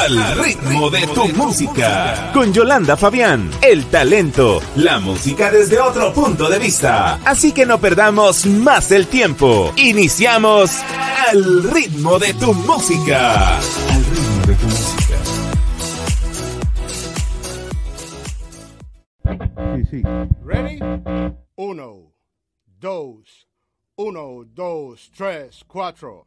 Al ritmo de tu música con Yolanda Fabián, el talento, la música desde otro punto de vista. Así que no perdamos más el tiempo. Iniciamos Al ritmo de tu música. Al ritmo de tu música. Sí, sí. Ready? Uno, dos, uno, dos, tres, cuatro.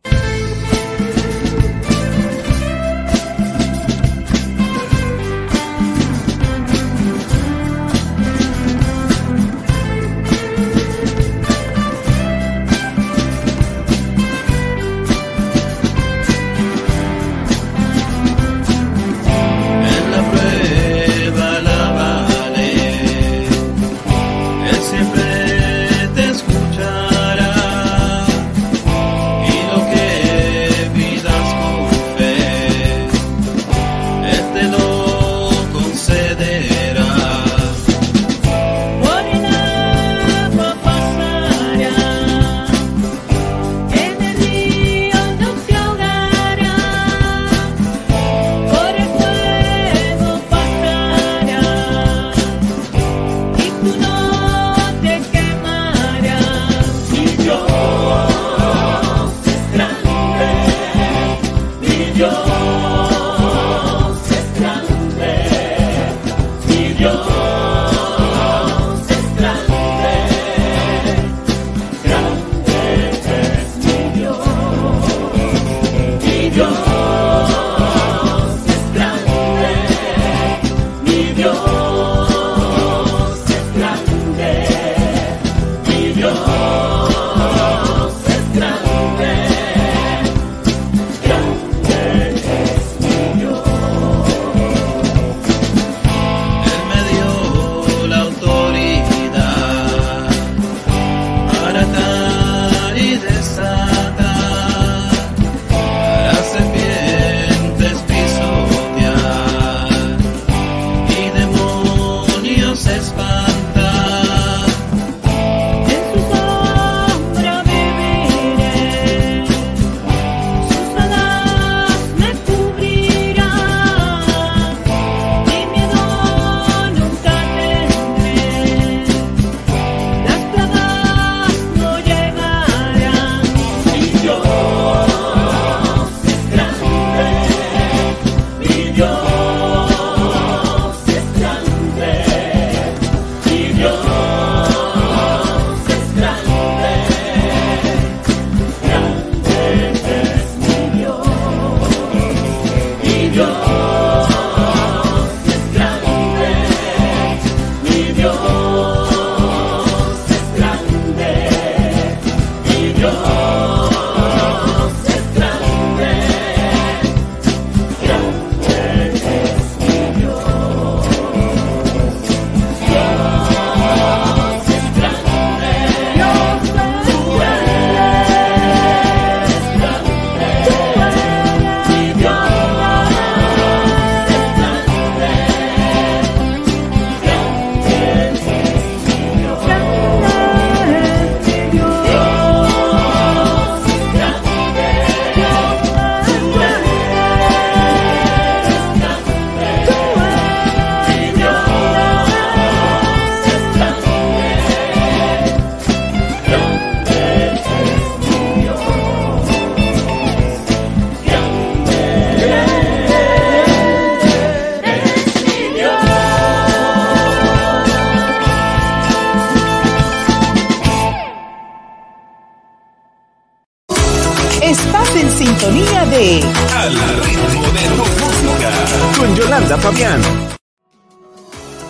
De Al ritmo de tu música con Yolanda Fabián.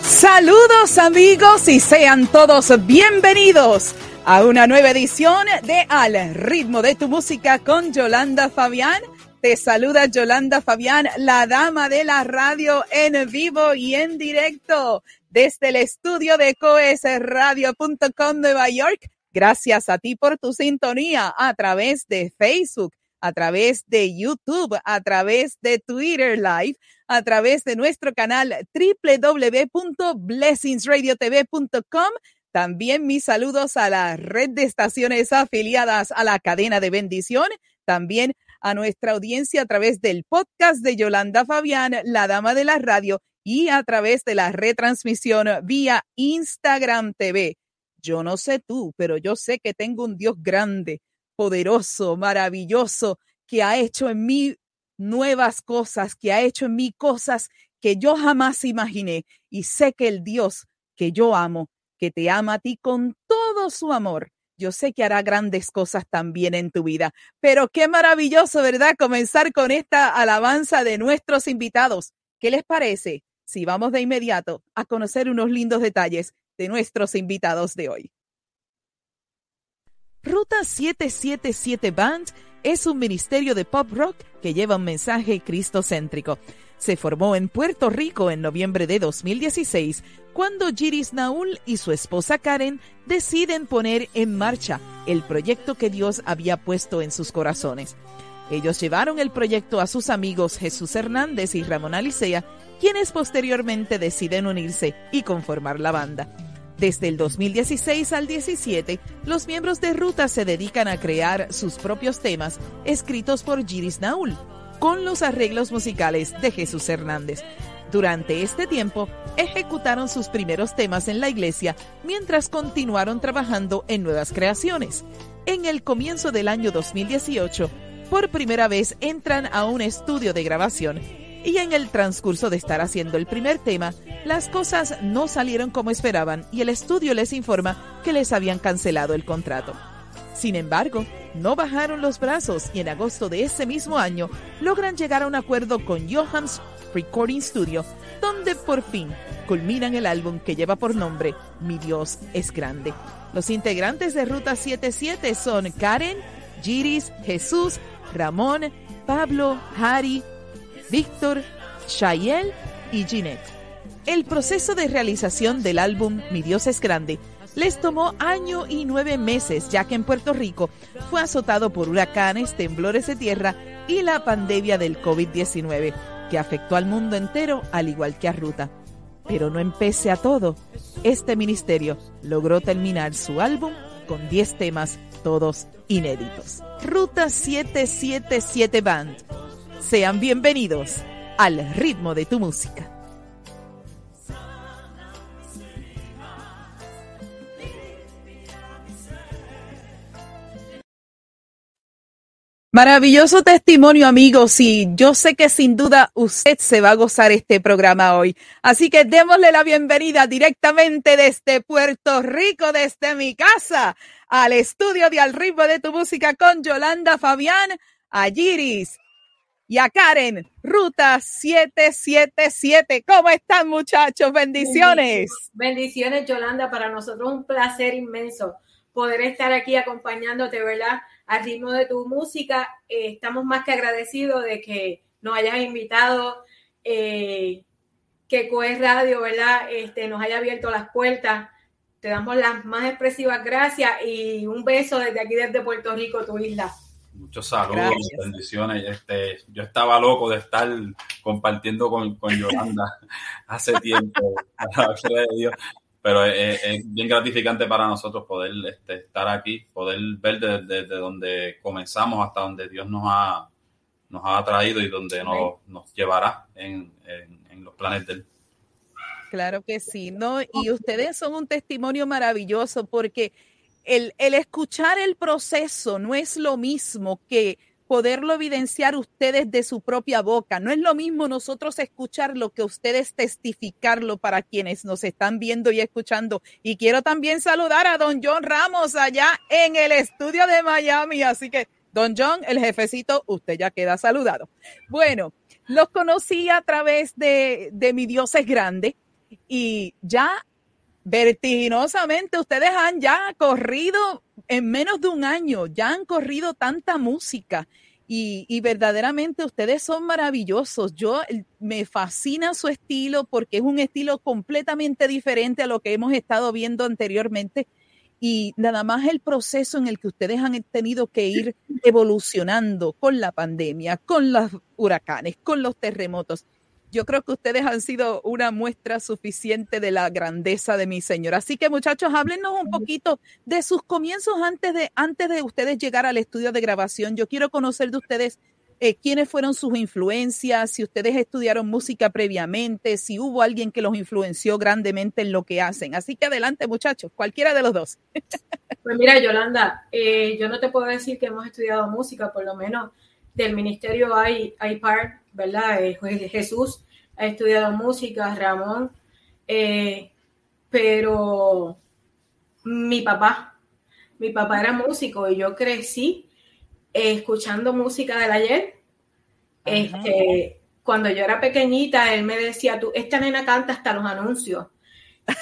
Saludos amigos y sean todos bienvenidos a una nueva edición de Al ritmo de tu música con Yolanda Fabián Te saluda Yolanda Fabián, la dama de la radio en vivo y en directo desde el estudio de coesradio.com Nueva York. Gracias a ti por tu sintonía a través de Facebook, a través de YouTube, a través de Twitter Live, a través de nuestro canal www.blessingsradiotv.com. También mis saludos a la red de estaciones afiliadas a la cadena de bendición. También a nuestra audiencia a través del podcast de Yolanda Fabián, la dama de la radio, y a través de la retransmisión vía Instagram TV. Yo no sé tú, pero yo sé que tengo un Dios grande, poderoso, maravilloso, que ha hecho en mí nuevas cosas, que ha hecho en mí cosas que yo jamás imaginé. Y sé que el Dios que yo amo, que te ama a ti con todo su amor, yo sé que hará grandes cosas también en tu vida. Pero qué maravilloso, ¿verdad? Comenzar con esta alabanza de nuestros invitados. ¿Qué les parece? Si vamos de inmediato a conocer unos lindos detalles de nuestros invitados de hoy. Ruta 777 Band es un ministerio de pop rock que lleva un mensaje cristocéntrico. Se formó en Puerto Rico en noviembre de 2016, cuando Giris Naul y su esposa Karen deciden poner en marcha el proyecto que Dios había puesto en sus corazones. Ellos llevaron el proyecto a sus amigos Jesús Hernández y Ramón Alicea, quienes posteriormente deciden unirse y conformar la banda. Desde el 2016 al 17, los miembros de Ruta se dedican a crear sus propios temas escritos por Giris Naul, con los arreglos musicales de Jesús Hernández. Durante este tiempo, ejecutaron sus primeros temas en la iglesia mientras continuaron trabajando en nuevas creaciones. En el comienzo del año 2018, por primera vez entran a un estudio de grabación y en el transcurso de estar haciendo el primer tema, las cosas no salieron como esperaban y el estudio les informa que les habían cancelado el contrato. Sin embargo, no bajaron los brazos y en agosto de ese mismo año logran llegar a un acuerdo con Johans Recording Studio, donde por fin culminan el álbum que lleva por nombre Mi Dios es Grande. Los integrantes de Ruta 77 son Karen, Giris, Jesús, Ramón, Pablo, Harry, Víctor, Shayel y Ginette. El proceso de realización del álbum Mi Dios es Grande les tomó año y nueve meses, ya que en Puerto Rico fue azotado por huracanes, temblores de tierra y la pandemia del COVID-19, que afectó al mundo entero al igual que a Ruta. Pero no empecé a todo, este ministerio logró terminar su álbum con 10 temas, todos inéditos. Ruta 777 Band. Sean bienvenidos al ritmo de tu música. Maravilloso testimonio, amigos, y yo sé que sin duda usted se va a gozar este programa hoy. Así que démosle la bienvenida directamente desde Puerto Rico, desde mi casa, al estudio de Al ritmo de tu música con Yolanda Fabián, a Giris y a Karen, Ruta 777. ¿Cómo están, muchachos? Bendiciones. Bendiciones, Yolanda, para nosotros un placer inmenso poder estar aquí acompañándote, ¿verdad? Al ritmo de tu música. Eh, estamos más que agradecidos de que nos hayas invitado, eh, que Coes Radio, ¿verdad? Este, nos haya abierto las puertas. Te damos las más expresivas gracias y un beso desde aquí, desde Puerto Rico, tu isla. Muchos saludos, Gracias. bendiciones. Este, yo estaba loco de estar compartiendo con, con Yolanda hace tiempo, de Dios. Pero es, es bien gratificante para nosotros poder este, estar aquí, poder ver desde, desde donde comenzamos hasta donde Dios nos ha, nos ha traído y donde nos, nos llevará en, en- en los planes de Él. Claro que sí, ¿no? Y ustedes son un testimonio maravilloso porque el, escuchar el proceso no es lo mismo que poderlo evidenciar ustedes de su propia boca. No es lo mismo nosotros escucharlo que ustedes testificarlo para quienes nos están viendo y escuchando. Y quiero también saludar a don John Ramos allá en el estudio de Miami. Así que, don John, el jefecito, usted ya queda saludado. Bueno, los conocí a través de, de Mi Dios es Grande y ya vertiginosamente ustedes han ya corrido en menos de un año, ya han corrido tanta música Y, y, verdaderamente ustedes son maravillosos. Yo me fascina su estilo porque es un estilo completamente diferente a lo que hemos estado viendo anteriormente. Y nada más el proceso en el que ustedes han tenido que ir evolucionando con la pandemia, con los huracanes, con los terremotos yo creo que ustedes han sido una muestra suficiente de la grandeza de mi Señor. Así que muchachos, háblenos un poquito de sus comienzos antes de, antes de ustedes llegar al estudio de grabación. Yo quiero conocer de ustedes eh, quiénes fueron sus influencias, si ustedes estudiaron música previamente, si hubo alguien que los influenció grandemente en lo que hacen. Así que adelante muchachos, cualquiera de los dos. Pues mira, Yolanda, eh, yo no te puedo decir que hemos estudiado música, por lo menos del ministerio hay, hay par, ¿verdad? Eh, Jesús ha estudiado música, Ramón, eh, pero mi papá, mi papá era músico y yo crecí escuchando música del ayer. Este, cuando yo era pequeñita, él me decía, tú, esta nena canta hasta los anuncios.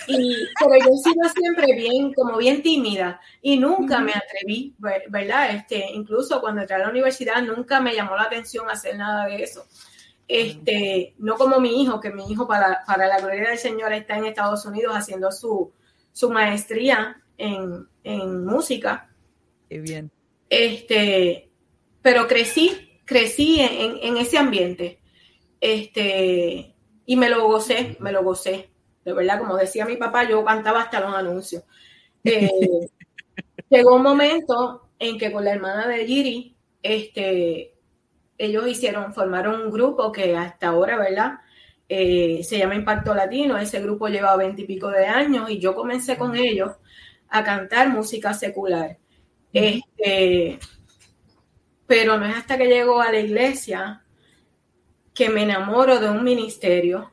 Y, pero yo he sido siempre bien, como bien tímida y nunca me atreví, ¿verdad? Este, incluso cuando entré a la universidad nunca me llamó la atención hacer nada de eso. Este, no como mi hijo, que mi hijo para, para la gloria del Señor está en Estados Unidos haciendo su, su maestría en, en música. Qué bien. Este, pero crecí, crecí en, en, ese ambiente. Este, y me lo gocé, me lo gocé de verdad, como decía mi papá, yo cantaba hasta los anuncios. Eh, llegó un momento en que con la hermana de Giri, este, ellos hicieron, formaron un grupo que hasta ahora, ¿verdad? Eh, se llama Impacto Latino. Ese grupo lleva veintipico de años y yo comencé con ellos a cantar música secular. Este, pero no es hasta que llego a la iglesia que me enamoro de un ministerio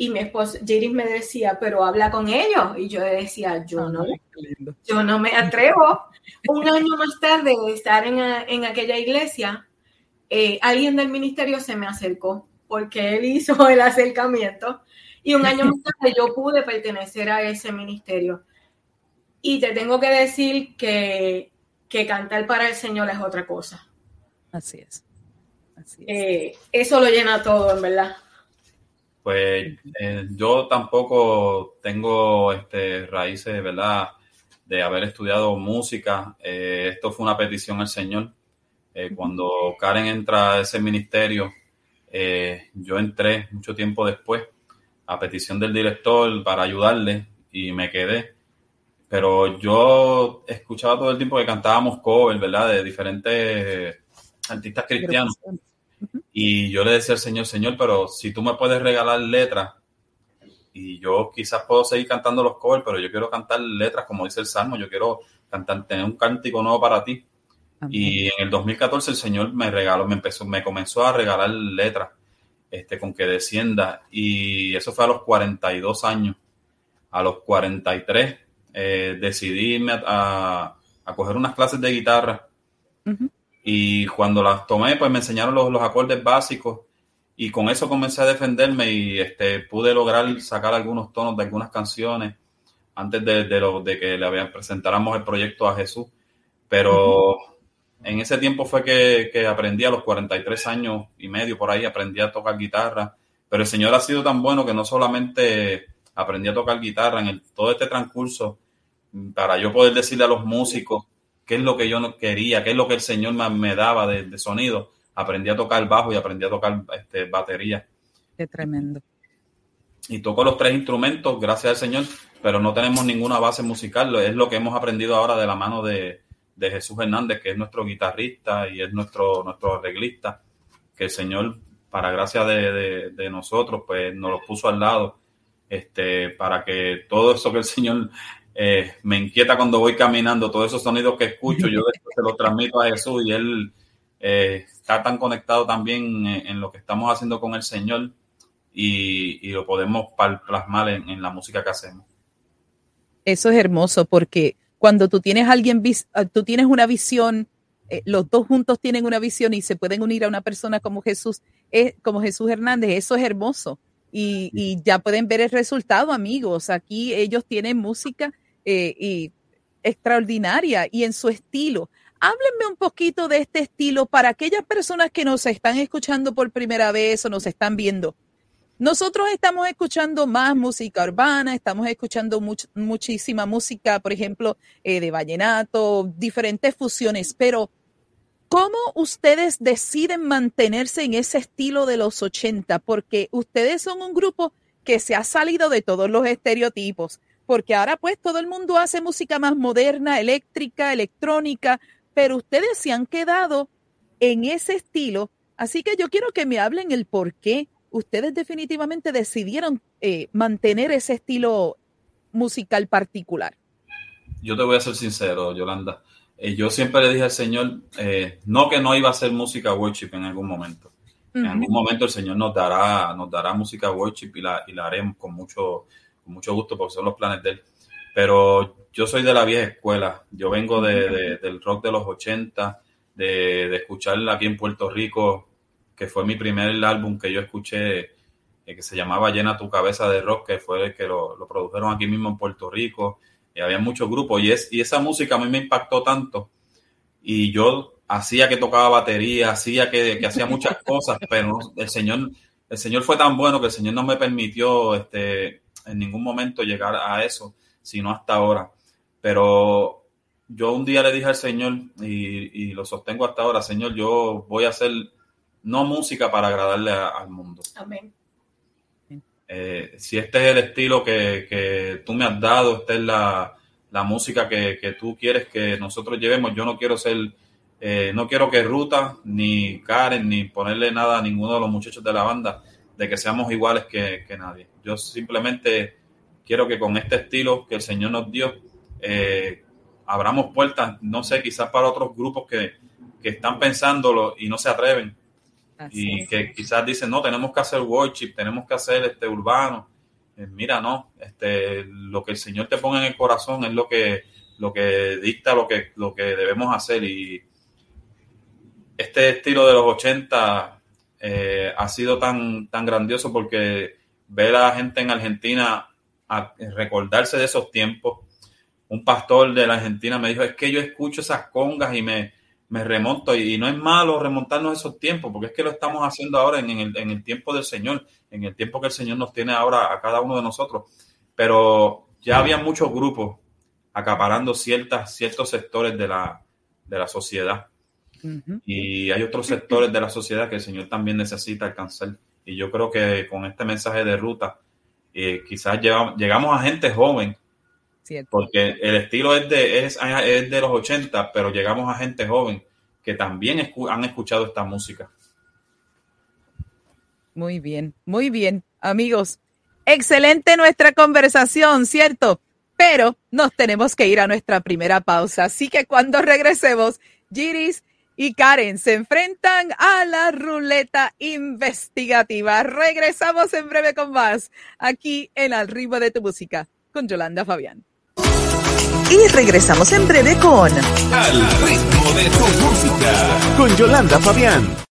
y mi esposo, Jiris me decía, pero habla con ellos. Y yo decía, yo no, yo no me atrevo. Un año más tarde de estar en, en aquella iglesia, eh, alguien del ministerio se me acercó porque él hizo el acercamiento. Y un año más tarde yo pude pertenecer a ese ministerio. Y te tengo que decir que, que cantar para el Señor es otra cosa. Así es. Así es. Eh, eso lo llena todo, en verdad pues eh, yo tampoco tengo este, raíces, ¿verdad? De haber estudiado música. Eh, esto fue una petición al Señor. Eh, cuando Karen entra a ese ministerio, yo entré mucho tiempo después a petición del director para ayudarle y me quedé. Pero yo escuchaba todo el tiempo que cantábamos covers, ¿verdad? De diferentes artistas cristianos. Y yo le decía al Señor, Señor, pero si tú me puedes regalar letras, y yo quizás puedo seguir cantando los covers, pero yo quiero cantar letras, como dice el Salmo, yo quiero cantar, tener un cántico nuevo para ti. Y en el 2014 el Señor me regaló, me empezó, me comenzó a regalar letras, este, con que descienda. Y eso fue a los 42 años. A los 43 eh, decidí irme a, a, coger unas clases de guitarra. Y cuando las tomé, pues me enseñaron los, los, acordes básicos y con eso comencé a defenderme y este, pude lograr sacar algunos tonos de algunas canciones antes de, de, lo, de que le presentáramos el proyecto a Jesús. Pero en ese tiempo fue que, que, aprendí a los 43 años y medio por ahí, aprendí a tocar guitarra. Pero el Señor ha sido tan bueno que no solamente aprendí a tocar guitarra en todo este transcurso para yo poder decirle a los músicos qué es lo que yo no quería, qué es lo que el Señor me, me daba de, de, sonido. Aprendí a tocar bajo y aprendí a tocar este, batería. Qué tremendo. Y toco los tres instrumentos, gracias al Señor, pero no tenemos ninguna base musical. Es lo que hemos aprendido ahora de la mano de, de Jesús Hernández, que es nuestro guitarrista y es nuestro, nuestro arreglista, que el Señor, para gracia de, de, de nosotros, pues nos lo puso al lado, este, para que todo eso que el Señor eh, me inquieta cuando voy caminando, todos esos sonidos que escucho, yo se los transmito a Jesús y Él eh, está tan conectado también en, en, lo que estamos haciendo con el Señor y, y lo podemos plasmar en, en, la música que hacemos. Eso es hermoso porque cuando tú tienes alguien, ah, tú tienes una visión, eh, los dos juntos tienen una visión y se pueden unir a una persona como Jesús, eh, como Jesús Hernández, eso es hermoso. Y, y, ya pueden ver el resultado, amigos. Aquí ellos tienen música eh, y extraordinaria y en su estilo. Háblenme un poquito de este estilo para aquellas personas que nos están escuchando por primera vez o nos están viendo. Nosotros estamos escuchando más música urbana, estamos escuchando much- muchísima música, por ejemplo, eh, de vallenato, diferentes fusiones, pero ¿cómo ustedes deciden mantenerse en ese estilo de los 80? Porque ustedes son un grupo que se ha salido de todos los estereotipos, porque ahora pues todo el mundo hace música más moderna, eléctrica, electrónica, pero ustedes se han quedado en ese estilo, así que yo quiero que me hablen el por qué ustedes definitivamente decidieron eh, mantener ese estilo musical particular. Yo te voy a ser sincero, Yolanda. Eh, yo siempre le dije al Señor, eh, no que no iba a hacer música worship en algún momento. En algún momento el Señor nos dará, nos dará música worship y la, y la haremos con mucho, mucho gusto porque son los planes de Él. Pero yo soy de la vieja escuela. Yo vengo de, de- del rock de los 80, de, de escuchar aquí en Puerto Rico, que fue mi primer álbum que yo escuché, eh, que se llamaba Llena tu cabeza de rock, que fue el que lo, produjeron aquí mismo en Puerto Rico. Y había muchos grupos. Y, es, y esa música a mí me impactó tanto. Y yo hacía que tocaba batería, hacía que, que hacía muchas cosas, pero el Señor, el Señor fue tan bueno que el Señor no me permitió este, en ningún momento llegar a eso, sino hasta ahora. Pero yo un día le dije al Señor, y, y lo sostengo hasta ahora, Señor, yo voy a hacer no música para agradarle a- al mundo. Amén. Eh, si este es el estilo que, que tú me has dado, esta es la, la música que, que tú quieres que nosotros llevemos, yo no quiero ser, eh, no quiero que Ruta, ni Karen, ni ponerle nada a ninguno de los muchachos de la banda de que seamos iguales que, que nadie. Yo simplemente quiero que con este estilo que el Señor nos dio, eh, abramos puertas, no sé, quizás para otros grupos que, que están pensándolo y no se atreven Así y es. que quizás dicen, no, tenemos que hacer worship, tenemos que hacer este urbano. Eh, mira, no, este, lo que el Señor te pone en el corazón es lo que, lo que dicta lo que, lo que debemos hacer. Y este estilo de los 80 eh, ha sido tan, tan grandioso porque ver a la gente en Argentina a recordarse de esos tiempos. Un pastor de la Argentina me dijo, es que yo escucho esas congas y me, me remonto y, no es malo remontarnos esos tiempos, porque es que lo estamos haciendo ahora en, el, en el tiempo del Señor, en el tiempo que el Señor nos tiene ahora a cada uno de nosotros. Pero ya había muchos grupos acaparando ciertas, ciertos sectores de la, de la sociedad Y hay otros sectores de la sociedad que el Señor también necesita alcanzar. Y yo creo que con este mensaje de ruta, eh, quizás llegamos, llegamos a gente joven, Cierto. porque el estilo es de, es, es de los 80, pero llegamos a gente joven que también escu- han escuchado esta música. Muy bien, muy bien, amigos. Excelente nuestra conversación, ¿cierto? Pero nos tenemos que ir a nuestra primera pausa. Así que cuando regresemos, Giris y Karen se enfrentan a la ruleta investigativa. Regresamos en breve con más aquí en Al ritmo de tu música con Yolanda Fabián. Y regresamos en breve con Al ritmo de tu música. Con Yolanda Fabián.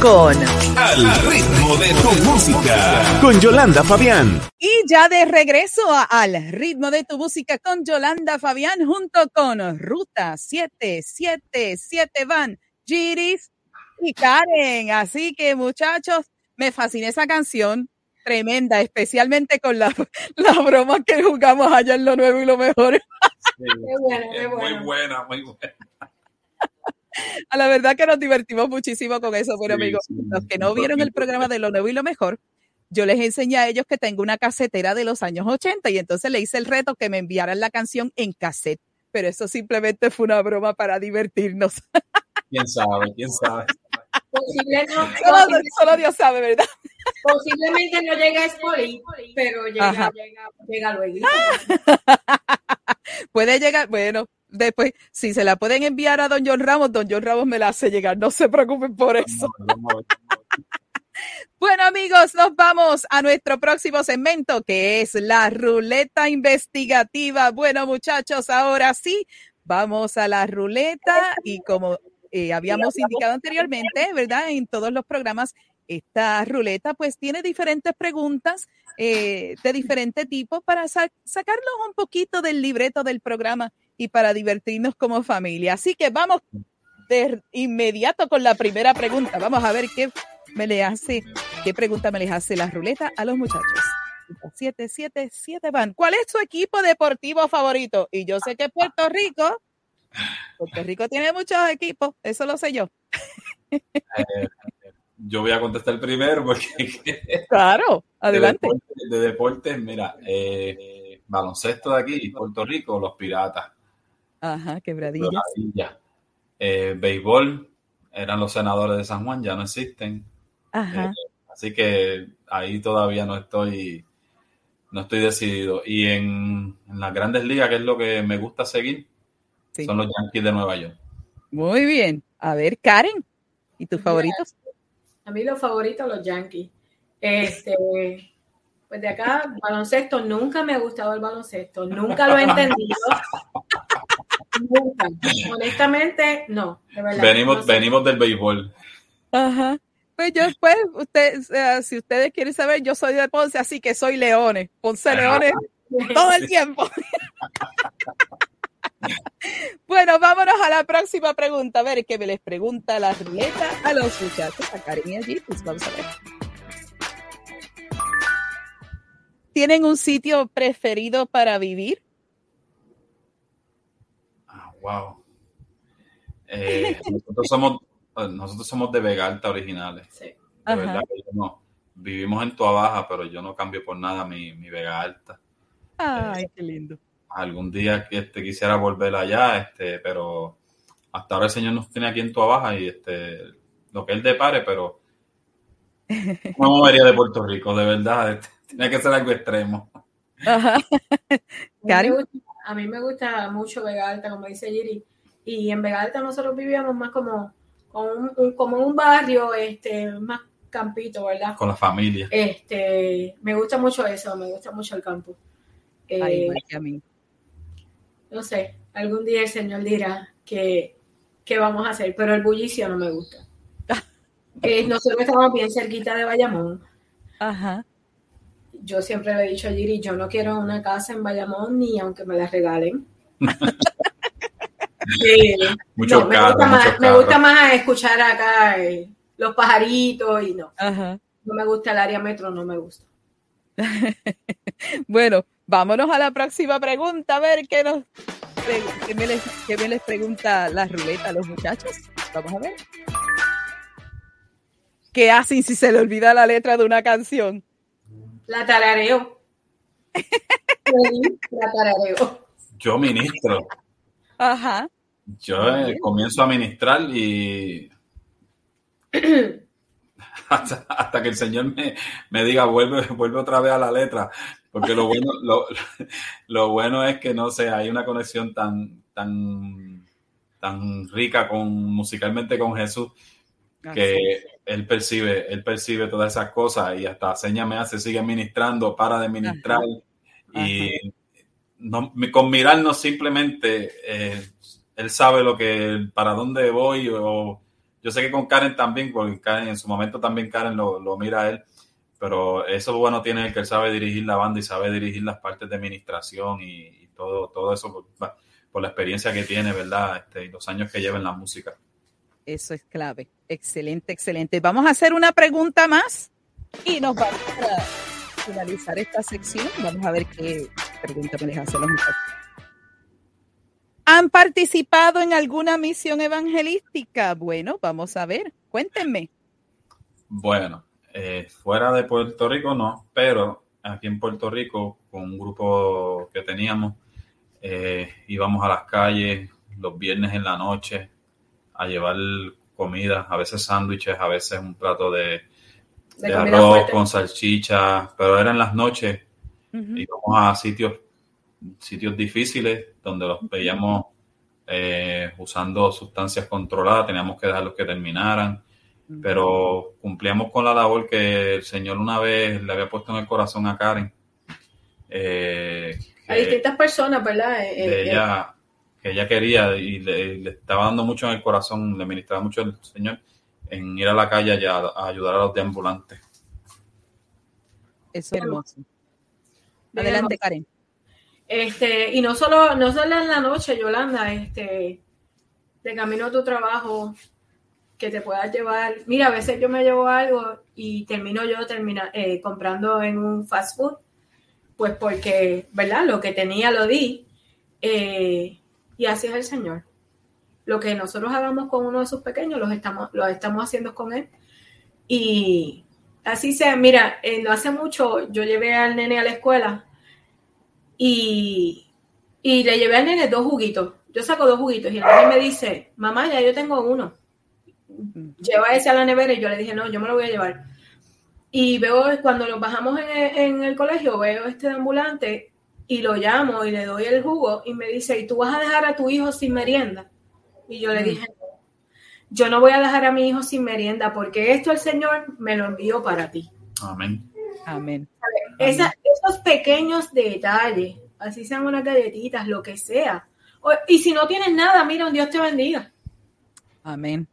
Con Al ritmo de tu música. Con Yolanda Fabián. Y ya de regreso a- al ritmo de tu música con Yolanda Fabián junto con Ruta 777 Van, Giris y Karen. Así que muchachos, me fascina esa canción. Tremenda, especialmente con la, la broma que jugamos allá en lo nuevo y lo mejor. Sí, Qué bueno, qué es muy bueno. buena, muy buena. A la verdad que nos divertimos muchísimo con eso. Bueno, Sí, amigos, sí. los que no vieron el programa de lo nuevo y lo mejor, yo les enseñé a ellos que tengo una casetera de los años 80 y entonces le hice el reto que me enviaran la canción en cassette. Pero eso simplemente fue una broma para divertirnos. ¿Quién sabe? ¿Quién sabe? Posible no- Solo, solo Dios sabe, ¿verdad? posiblemente no llega a Spoli, pero llega, llega, llega luego. Puede llegar, bueno, después, si se la pueden enviar a don John Ramos, don John Ramos me la hace llegar. No se preocupen por eso. Bueno, amigos, nos vamos a nuestro próximo segmento, que es la ruleta investigativa. Bueno, muchachos, ahora sí, vamos a la ruleta y como eh, habíamos indicado anteriormente, ¿verdad? En todos los programas, esta ruleta pues tiene diferentes preguntas eh, de diferente tipo para sa- sacarnos un poquito del libreto del programa y para divertirnos como familia. Así que vamos de inmediato con la primera pregunta. Vamos a ver qué me le hace, qué pregunta me les hace la ruleta a los muchachos. 7, 7, 7 van. ¿Cuál es su equipo deportivo favorito? Y yo sé que Puerto Rico, Puerto Rico tiene muchos equipos, eso lo sé yo. Eh, yo voy a contestar primero porque Claro, adelante. De deportes, de deportes, mira, eh, baloncesto de aquí, Puerto Rico, los piratas. Ajá, quebradillas. Quebradillas. Eh, béisbol, eran los senadores de San Juan, ya no existen. Ajá. Eh, así que ahí todavía no estoy, no estoy decidido. Y en, en las grandes ligas, que es lo que me gusta seguir, Sí. son los Yankees de Nueva York. Muy bien. A ver, Karen, ¿y tus favoritos? A mí los favoritos, los Yankees. Este, pues de acá, baloncesto, nunca me ha gustado el baloncesto, nunca lo he entendido. nunca. Honestamente, no, de verdad. Venimos, no sé. venimos del béisbol. Ajá. Pues yo, pues, usted, eh, si ustedes quieren saber, yo soy de Ponce, así que soy Leones. Ponce Ajá. Leones todo el tiempo. bueno, vámonos a la próxima pregunta. A ver qué me les pregunta la ruleta a los muchachos, a Karen y allí. Pues vamos a ver. ¿Tienen un sitio preferido para vivir? Wow. Eh, nosotros somos nosotros somos de Vega Alta originales. Sí. De Ajá. verdad que yo no. Vivimos en Tua Baja, pero yo no cambio por nada mi, mi Vega Alta. Ay, qué lindo. Algún día que este, quisiera volver allá, este, pero hasta ahora el Señor nos tiene aquí en Tua Baja y este, lo que Él depare, pero no me movería de Puerto Rico, de verdad. este, tiene que ser algo extremo. Ajá. a mí me gusta mucho Vega Alta, como dice Giri. Y en Vega Alta nosotros vivíamos más como, como, un, un- como un barrio, este, más campito, ¿verdad? Con la familia. Este, me gusta mucho eso, me gusta mucho el campo. Eh, Ay, igual que a mí. no sé, algún día el Señor dirá que, que vamos a hacer, pero el bullicio no me gusta. Eh, nosotros estamos bien cerquita de Bayamón. Ajá. Yo siempre le he dicho a Giri, yo no quiero una casa en Bayamón ni aunque me la regalen. Sí. Muchos No, me, gusta más, me gusta más escuchar acá eh, los pajaritos y no. Ajá. No me gusta el área metro, no me gusta. Bueno, vámonos a la próxima pregunta, a ver qué nos qué me les, qué me les pregunta la ruleta a los muchachos. Vamos a ver. ¿Qué hacen si se le olvida la letra de una canción? La tarareo. La tarareo. Yo ministro. Ajá. Yo eh, comienzo a ministrar y hasta, hasta que el Señor me, me diga vuelve, vuelve otra vez a la letra. Porque lo bueno, lo, lo bueno es que no sé, hay una conexión tan, tan, tan rica con musicalmente con Jesús que él percibe, él percibe todas esas cosas y hasta seña me hace, sigue ministrando, para de ministrar y no, con mirarnos simplemente eh, él sabe lo que para dónde voy o yo sé que con Karen también, porque Karen en su momento también Karen lo, lo mira a él, pero eso bueno tiene que él sabe dirigir la banda y sabe dirigir las partes de administración y, y todo, todo eso por, por la experiencia que tiene, ¿verdad? Este, y los años que lleva en la música. Eso es clave. Excelente, excelente. Vamos a hacer una pregunta más y nos vamos a finalizar esta sección. Vamos a ver qué pregunta me les hacen los muchachos. ¿Han participado en alguna misión evangelística? Bueno, vamos a ver. Cuéntenme. Bueno, eh, fuera de Puerto Rico no, pero aquí en Puerto Rico, con un grupo que teníamos, eh, íbamos a las calles los viernes en la noche a llevar comida, a veces sándwiches, a veces un plato de, De de arroz fuerte. con salchicha, pero eran las noches, Ujú. íbamos a sitios, sitios difíciles donde los veíamos eh, usando sustancias controladas, teníamos que dejarlos que terminaran pero cumplíamos con la labor que el Señor una vez le había puesto en el corazón a Karen. eh, A distintas personas, ¿verdad? Eh, de eh, ella, que ella quería y le, le estaba dando mucho en el corazón, le ministraba mucho el Señor en ir a la calle y a, a ayudar a los deambulantes. Eso es hermoso. Adelante. Karen. Este, y no solo, no solo en la noche, Yolanda, este, de camino a tu trabajo, que te puedas llevar. Mira, a veces yo me llevo algo y termino yo termina, eh, comprando en un fast food, pues porque, ¿verdad? Lo que tenía lo di. eh, y así es el Señor. Lo que nosotros hagamos con uno de sus pequeños, los estamos, lo estamos haciendo con él. Y así sea, mira, eh, no hace mucho yo llevé al nene a la escuela y, y le llevé al nene dos juguitos. Yo saco dos juguitos y el nene me dice, mamá, ya yo tengo uno. Lleva ese a la nevera y yo le dije, no, yo me lo voy a llevar. Y veo, cuando nos bajamos en el, en el colegio, veo este ambulante y lo llamo y le doy el jugo y me dice, ¿y tú vas a dejar a tu hijo sin merienda? Y yo le dije, no. yo no voy a dejar a mi hijo sin merienda porque esto el Señor me lo envió para ti. Amén. Amén. Esa- esos pequeños detalles, así sean unas galletitas, lo que sea. O- y si no tienes nada, mira, un Dios te bendiga. Amén.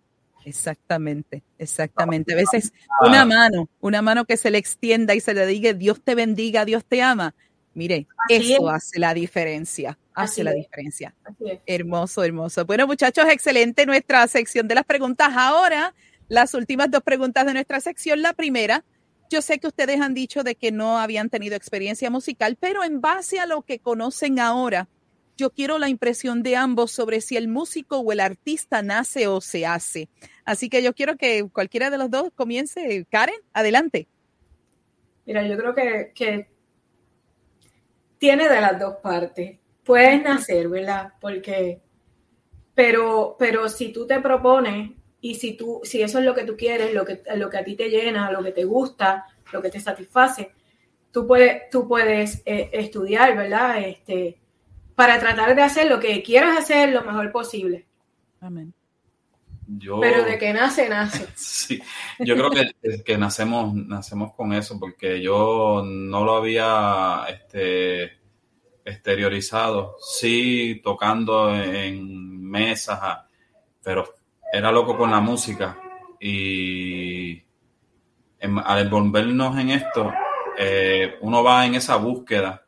Exactamente, exactamente. A veces una mano, una mano que se le extienda y se le diga Dios te bendiga, Dios te ama. Mire, Así eso es. hace la diferencia, hace Así la es. diferencia. Así es. Hermoso, hermoso. Bueno, muchachos, excelente nuestra sección de las preguntas. Ahora, las últimas dos preguntas de nuestra sección. La primera, yo sé que ustedes han dicho de que no habían tenido experiencia musical, pero en base a lo que conocen ahora, yo quiero la impresión de ambos sobre si el músico o el artista nace o se hace. Así que yo quiero que cualquiera de los dos comience. Karen, adelante. Mira, yo creo que, que tiene de las dos partes. Puedes nacer, ¿verdad? Porque, pero, pero si tú te propones y si tú, si eso es lo que tú quieres, lo que, lo que a ti te llena, lo que te gusta, lo que te satisface, tú puedes, tú puedes eh, estudiar, ¿verdad? Este, para tratar de hacer lo que quieras hacer lo mejor posible. Amén. Yo, Pero de que nace, nace. Sí, yo creo que, que nacemos, nacemos con eso, porque yo no lo había este, exteriorizado. Sí, tocando en mesas, ah, pero era loco con la música. Y en- al envolvernos en esto, eh, uno va en esa búsqueda.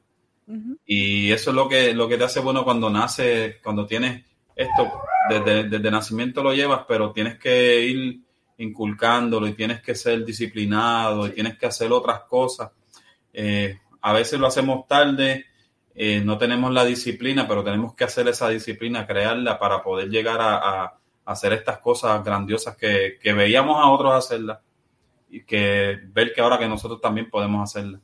Y eso es lo que, lo que te hace bueno cuando nace, cuando tienes esto, desde, desde nacimiento lo llevas, pero tienes que ir inculcándolo y tienes que ser disciplinado y tienes que hacer otras cosas. Eh, a veces lo hacemos tarde, eh, no tenemos la disciplina, pero tenemos que hacer esa disciplina, crearla para poder llegar a, a hacer estas cosas grandiosas que, que veíamos a otros hacerlas y que ver que ahora que nosotros también podemos hacerlas.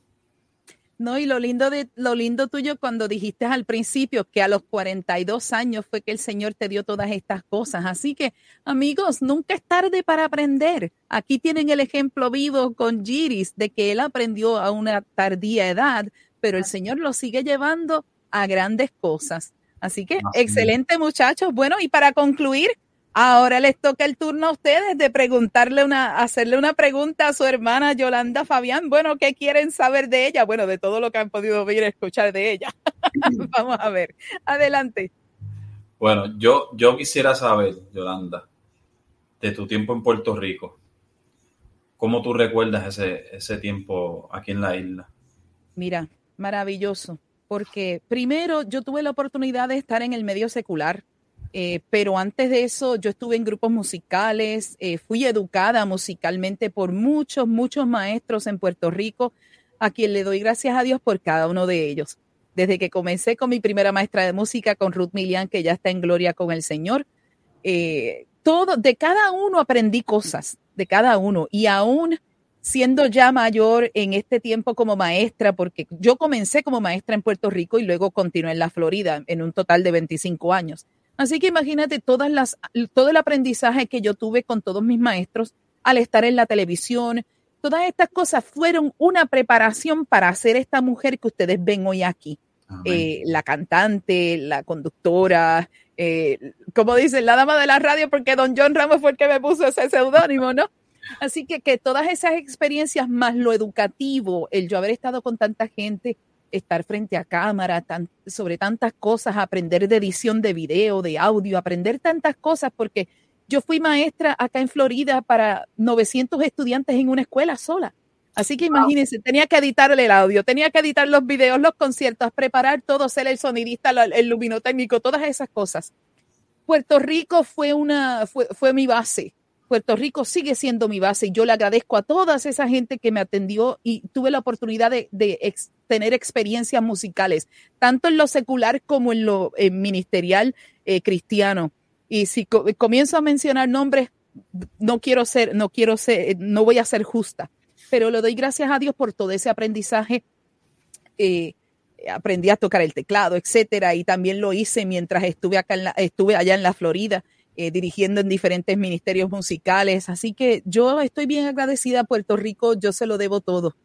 No, y lo lindo de lo lindo tuyo cuando dijiste al principio que a los 42 años fue que el Señor te dio todas estas cosas. Así que, amigos, nunca es tarde para aprender. Aquí tienen el ejemplo vivo con Giris de que él aprendió a una tardía edad, pero el Señor lo sigue llevando a grandes cosas. Así que, Así excelente, muchachos. Bueno, y para concluir, ahora les toca el turno a ustedes de preguntarle una, hacerle una pregunta a su hermana Yolanda Fabián. Bueno, ¿qué quieren saber de ella? Bueno, de todo lo que han podido oír y escuchar de ella. Vamos a ver. Adelante. Bueno, yo, yo quisiera saber, Yolanda, de tu tiempo en Puerto Rico, ¿cómo tú recuerdas ese, ese tiempo aquí en la isla? Mira, maravilloso, porque primero yo tuve la oportunidad de estar en el medio secular, eh, pero antes de eso yo estuve en grupos musicales, eh, fui educada musicalmente por muchos, muchos maestros en Puerto Rico, a quien le doy gracias a Dios por cada uno de ellos. Desde que comencé con mi primera maestra de música, con Ruth Milian, que ya está en gloria con el Señor, eh, todo, de cada uno aprendí cosas, de cada uno, y aún siendo ya mayor en este tiempo como maestra, porque yo comencé como maestra en Puerto Rico y luego continué en la Florida en un total de 25 años. Así que imagínate todas las, todo el aprendizaje que yo tuve con todos mis maestros al estar en la televisión. Todas estas cosas fueron una preparación para ser esta mujer que ustedes ven hoy aquí. Eh, la cantante, la conductora, eh, como dicen, la dama de la radio, porque don John Ramos fue el que me puso ese seudónimo, ¿no? Así que, que todas esas experiencias más lo educativo, el yo haber estado con tanta gente, estar frente a cámara, tan- sobre tantas cosas, aprender de edición de video, de audio, aprender tantas cosas, porque yo fui maestra acá en Florida para 900 estudiantes en una escuela sola. Así que imagínense, tenía que editar el audio, tenía que editar los videos, los conciertos, preparar todo, ser el sonidista, el luminotécnico, todas esas cosas. Puerto Rico fue una, fue, fue mi base. Puerto Rico sigue siendo mi base y yo le agradezco a toda esa gente que me atendió y tuve la oportunidad de, tener experiencias musicales, tanto en lo secular como en lo eh, ministerial eh, cristiano. Y si co- comienzo a mencionar nombres, no quiero ser, no quiero ser, no voy a ser justa, pero le doy gracias a Dios por todo ese aprendizaje. Eh, aprendí a tocar el teclado, etcétera, y también lo hice mientras estuve acá, estuve allá en la Florida, eh, dirigiendo en diferentes ministerios musicales. Así que yo estoy bien agradecida a Puerto Rico, yo se lo debo todo.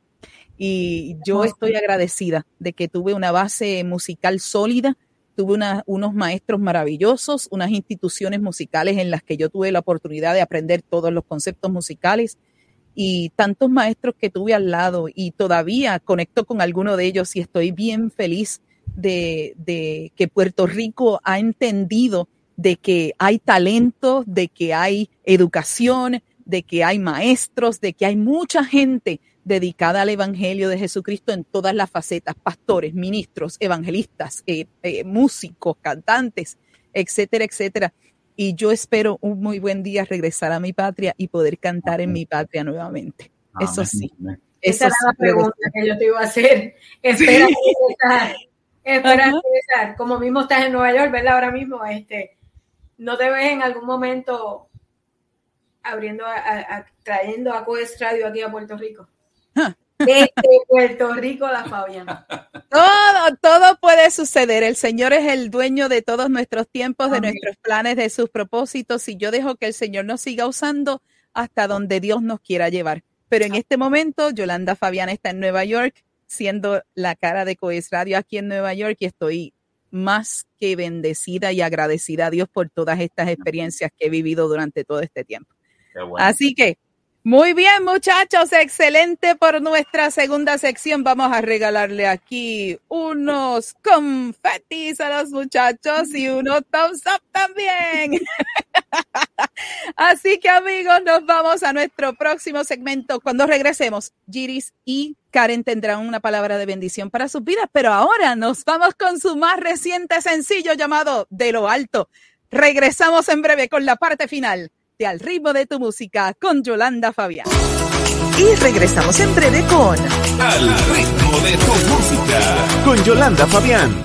Y yo estoy agradecida de que tuve una base musical sólida tuve una- unos maestros maravillosos, unas instituciones musicales en las que yo tuve la oportunidad de aprender todos los conceptos musicales y tantos maestros que tuve al lado y todavía conecto con alguno de ellos y estoy bien feliz de, de que Puerto Rico ha entendido de que hay talento, de que hay educación, de que hay maestros, de que hay mucha gente dedicada al Evangelio de Jesucristo en todas las facetas, pastores, ministros, evangelistas, eh, eh, músicos, cantantes, etcétera, etcétera. Y yo espero un muy buen día regresar a mi patria y poder cantar en mi patria nuevamente. Eso sí. amén. Esa Eso era la pregunta que yo te iba a hacer. Espera regresar. Espera regresar. Como mismo estás en Nueva York, ¿verdad? Ahora mismo, este, ¿no te ves en algún momento abriendo, a- a- a- trayendo a Coes Radio aquí a Puerto Rico? Desde Puerto Rico, la Fabián. Todo, todo puede suceder. El Señor es el dueño de todos nuestros tiempos, de Amén. nuestros planes, de sus propósitos. Y yo dejo que el Señor nos siga usando hasta donde Dios nos quiera llevar. Pero en este momento, Yolanda Fabián está en Nueva York, siendo la cara de Coes Radio aquí en Nueva York, y estoy más que bendecida y agradecida a Dios por todas estas experiencias que he vivido durante todo este tiempo. Bueno. Así que, muy bien, muchachos, excelente por nuestra segunda sección. Vamos a regalarle aquí unos confetis a los muchachos y unos thumbs up también. Así que, amigos, nos vamos a nuestro próximo segmento. Cuando regresemos, Giris y Karen tendrán una palabra de bendición para sus vidas, pero ahora nos vamos con su más reciente sencillo llamado De lo Alto. Regresamos en breve con la parte final de Al ritmo de tu música con Yolanda Fabián. Y regresamos en breve con Al ritmo de tu música. Con Yolanda Fabián.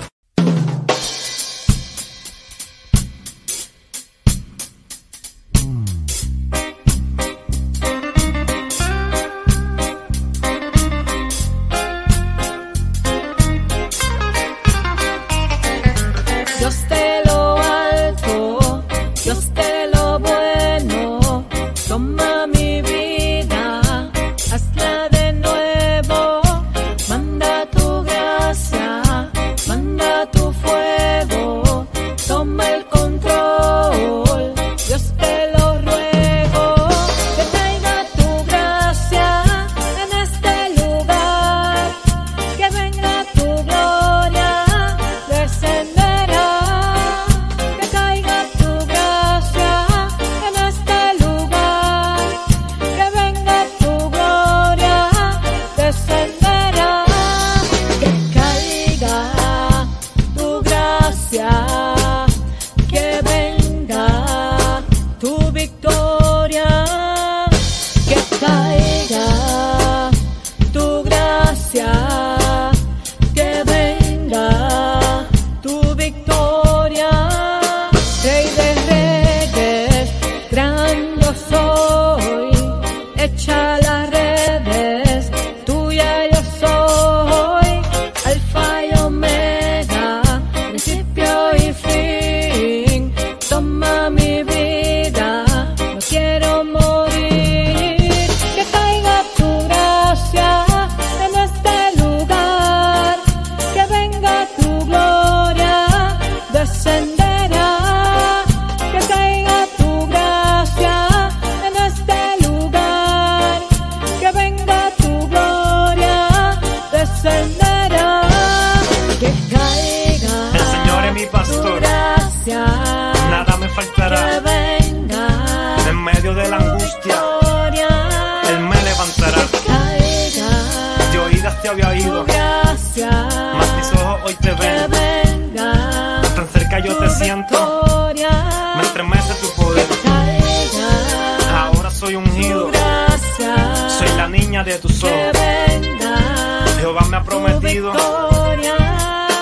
Tus que ojos. venga Jehová me ha prometido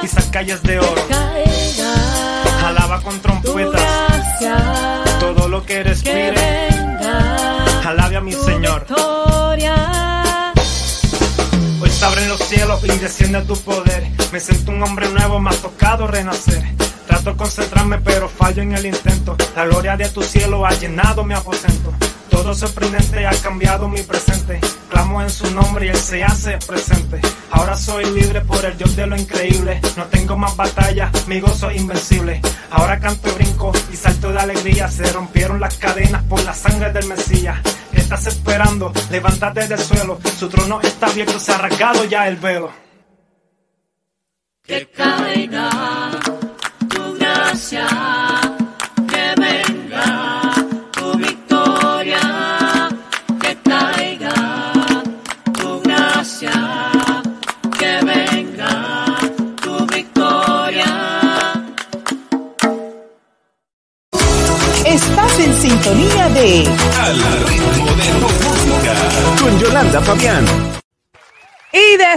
pisar calles de oro. Alaba con trompetas todo lo que respire. Alabe a mi Señor. Hoy se abren los cielos y desciende tu poder. Me siento un hombre nuevo, me ha tocado renacer. Trato de concentrarme, pero fallo en el intento. La gloria de tu cielo ha llenado mi aposento. Todo sorprendente ha cambiado mi presente. En su nombre y él se hace presente. Ahora soy libre por el Dios de lo increíble. No tengo más batalla, mi gozo es invencible. Ahora canto, brinco y salto de alegría. Se rompieron las cadenas por la sangre del Mesías. ¿Qué estás esperando? Levántate del suelo. Su trono está abierto, se ha rasgado ya el velo. que caiga tu gracia,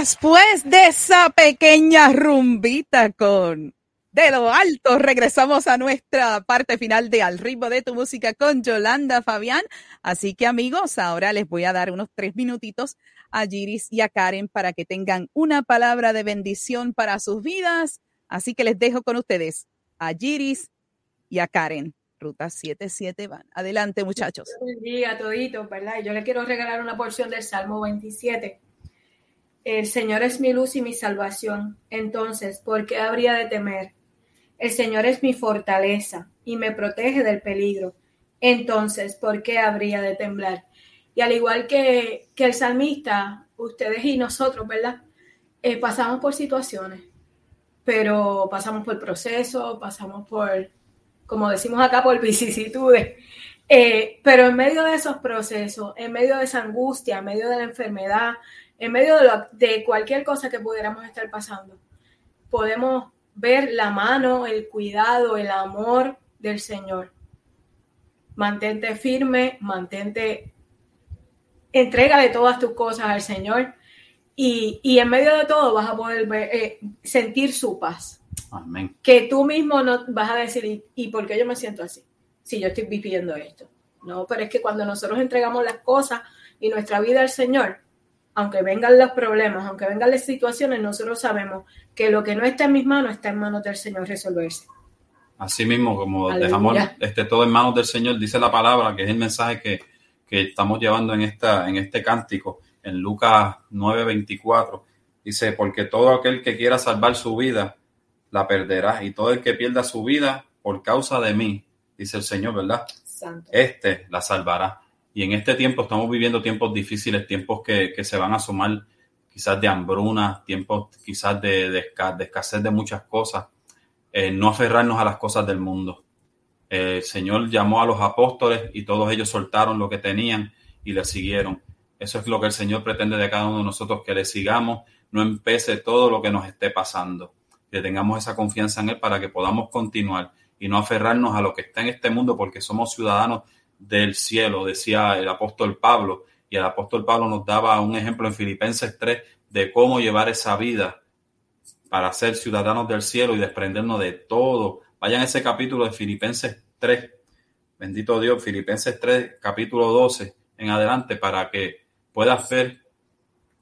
después de esa pequeña rumbita con de lo alto, regresamos a nuestra parte final de Al ritmo de tu música con Yolanda Fabián. Así que amigos, ahora les voy a dar unos tres minutitos a Giris y a Karen para que tengan una palabra de bendición para sus vidas. Así que les dejo con ustedes a Giris y a Karen. Ruta 77 van. Adelante muchachos. bendiga a toditos, ¿verdad? Yo le quiero regalar una porción del Salmo 27. El Señor es mi luz y mi salvación. Entonces, ¿por qué habría de temer? El Señor es mi fortaleza y me protege del peligro. Entonces, ¿por qué habría de temblar? Y al igual que, que el salmista, ustedes y nosotros, ¿verdad? Eh, pasamos por situaciones, pero pasamos por procesos, pasamos por, como decimos acá, por vicisitudes. Eh, pero en medio de esos procesos, en medio de esa angustia, en medio de la enfermedad, en medio de, lo- de cualquier cosa que pudiéramos estar pasando, podemos ver la mano, el cuidado, el amor del Señor. Mantente firme, mantente, entrégale todas tus cosas al Señor y, y en medio de todo vas a poder ver, eh, sentir su paz Amén. que tú mismo no vas a decir, ¿y, y por qué yo me siento así? Si yo estoy viviendo esto. No, pero es que cuando nosotros entregamos las cosas y nuestra vida al Señor, aunque vengan los problemas, aunque vengan las situaciones, nosotros sabemos que lo que no está en mis manos está en manos del Señor resolverse. Así mismo, como Aleluya. dejamos este, todo en manos del Señor, dice la palabra, que es el mensaje que, que estamos llevando en, esta, en este cántico, en Lucas 9:24. Dice, porque todo aquel que quiera salvar su vida, la perderá, y todo el que pierda su vida por causa de mí, dice el Señor, ¿verdad? Santo. Este la salvará. Y en este tiempo estamos viviendo tiempos difíciles, tiempos que, que se van a sumar quizás de hambruna, tiempos quizás de, de esca- de escasez de muchas cosas. Eh, no aferrarnos a las cosas del mundo. Eh, el Señor llamó a los apóstoles y todos ellos soltaron lo que tenían y le siguieron. Eso es lo que el Señor pretende de cada uno de nosotros, que le sigamos, no empece todo lo que nos esté pasando, que tengamos esa confianza en Él para que podamos continuar y no aferrarnos a lo que está en este mundo porque somos ciudadanos del cielo, decía el apóstol Pablo. Y el apóstol Pablo nos daba un ejemplo en Filipenses 3 de cómo llevar esa vida para ser ciudadanos del cielo y desprendernos de todo. Vayan a ese capítulo de Filipenses 3. Bendito Dios, Filipenses 3, capítulo 12 en adelante, para que puedas ver,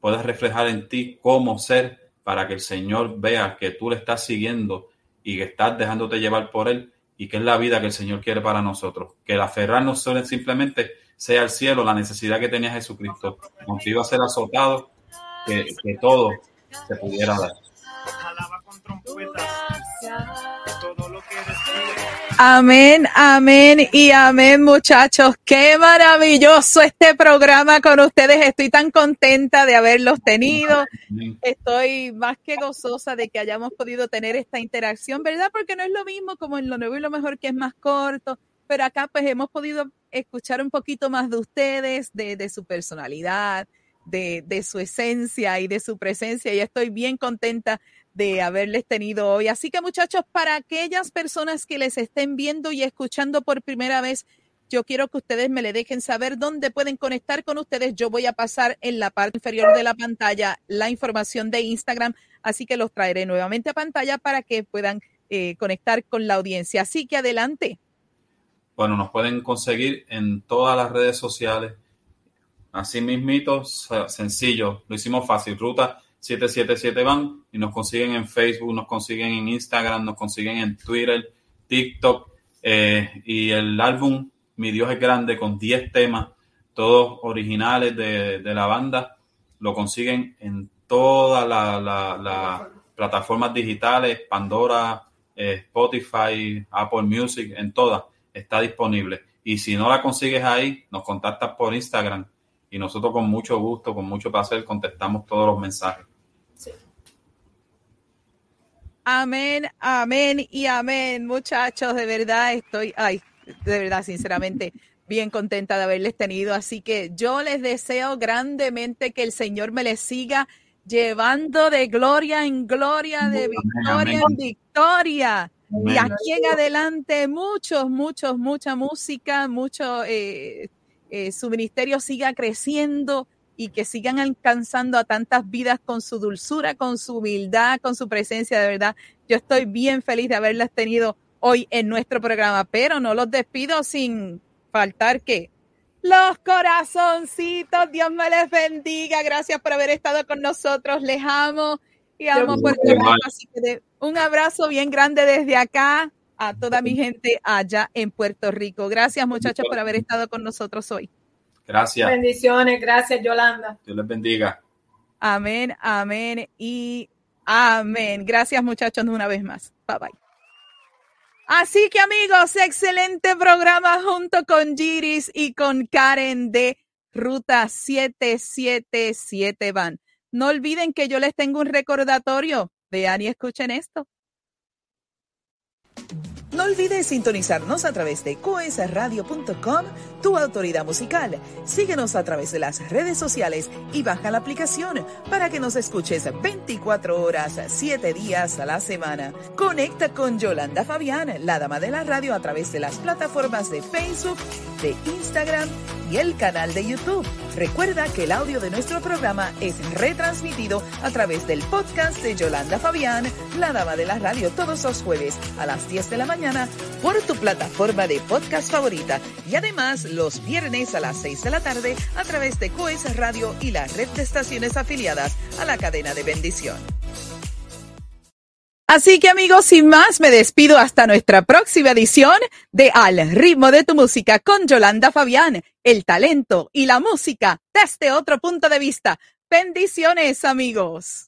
puedas reflejar en ti cómo ser, para que el Señor vea que tú le estás siguiendo y que estás dejándote llevar por Él y que es la vida que el Señor quiere para nosotros. Que el aferrarnos simplemente sea el cielo, la necesidad que tenía Jesucristo. Iba a ser azotado, que, que todo se pudiera dar. Alaba con trompetas. Amén, amén y amén, muchachos. Qué maravilloso este programa con ustedes. Estoy tan contenta de haberlos tenido. Estoy más que gozosa de que hayamos podido tener esta interacción, ¿verdad? Porque no es lo mismo como en lo nuevo y lo mejor que es más corto, pero acá pues hemos podido escuchar un poquito más de ustedes, de, de su personalidad, de, de su esencia y de su presencia y estoy bien contenta de haberles tenido hoy. Así que muchachos, para aquellas personas que les estén viendo y escuchando por primera vez, yo quiero que ustedes me le dejen saber dónde pueden conectar con ustedes. Yo voy a pasar en la parte inferior de la pantalla la información de Instagram, así que los traeré nuevamente a pantalla para que puedan eh, conectar con la audiencia. Así que adelante. Bueno, nos pueden conseguir en todas las redes sociales. Así mismito, se- sencillo, lo hicimos fácil. Ruta 777 van y nos consiguen en Facebook, nos consiguen en Instagram, nos consiguen en Twitter, TikTok eh, y el álbum Mi Dios es Grande con 10 temas todos originales de, de la banda. Lo consiguen en todas las la, la plataformas digitales, Pandora, eh, Spotify, Apple Music, en todas está disponible. Y si no la consigues ahí, nos contactas por Instagram y nosotros con mucho gusto, con mucho placer, contestamos todos los mensajes. Amén, amén y amén, muchachos. De verdad estoy, ay, de verdad, sinceramente, bien contenta de haberles tenido. Así que yo les deseo grandemente que el Señor me les siga llevando de gloria en gloria, de victoria en victoria. Y aquí en adelante, muchos, muchos, mucha música, mucho, eh, eh, su ministerio siga creciendo y que sigan alcanzando a tantas vidas con su dulzura, con su humildad, con su presencia, de verdad. Yo estoy bien feliz de haberlas tenido hoy en nuestro programa, pero no los despido sin faltar que los corazoncitos, Dios me les bendiga. Gracias por haber estado con nosotros. Les amo y amo Puerto Rico. Así que un abrazo bien grande desde acá a toda mi gente allá en Puerto Rico. Gracias, muchachos, por haber estado con nosotros hoy. Gracias. Bendiciones, gracias, Yolanda. Dios les bendiga. Amén, amén y amén. Gracias, muchachos, una vez más. Bye bye. Así que amigos, excelente programa junto con Giris y con Karen de Ruta 777 Van. No olviden que yo les tengo un recordatorio. Vean y escuchen esto. No olvides sintonizarnos a través de coesradio.com, tu autoridad musical. Síguenos a través de las redes sociales y baja la aplicación para que nos escuches 24 horas, 7 días a la semana. Conecta con Yolanda Fabián, la dama de la radio, a través de las plataformas de Facebook, de Instagram y el canal de YouTube. Recuerda que el audio de nuestro programa es retransmitido a través del podcast de Yolanda Fabián, la dama de la radio, todos los jueves a las 10 de la mañana por tu plataforma de podcast favorita y además los viernes a las 6 de la tarde a través de Coes Radio y la red de estaciones afiliadas a la cadena de bendición. Así que amigos, sin más, me despido hasta nuestra próxima edición de Al ritmo de tu música con Yolanda Fabián, el talento y la música desde otro punto de vista. Bendiciones amigos.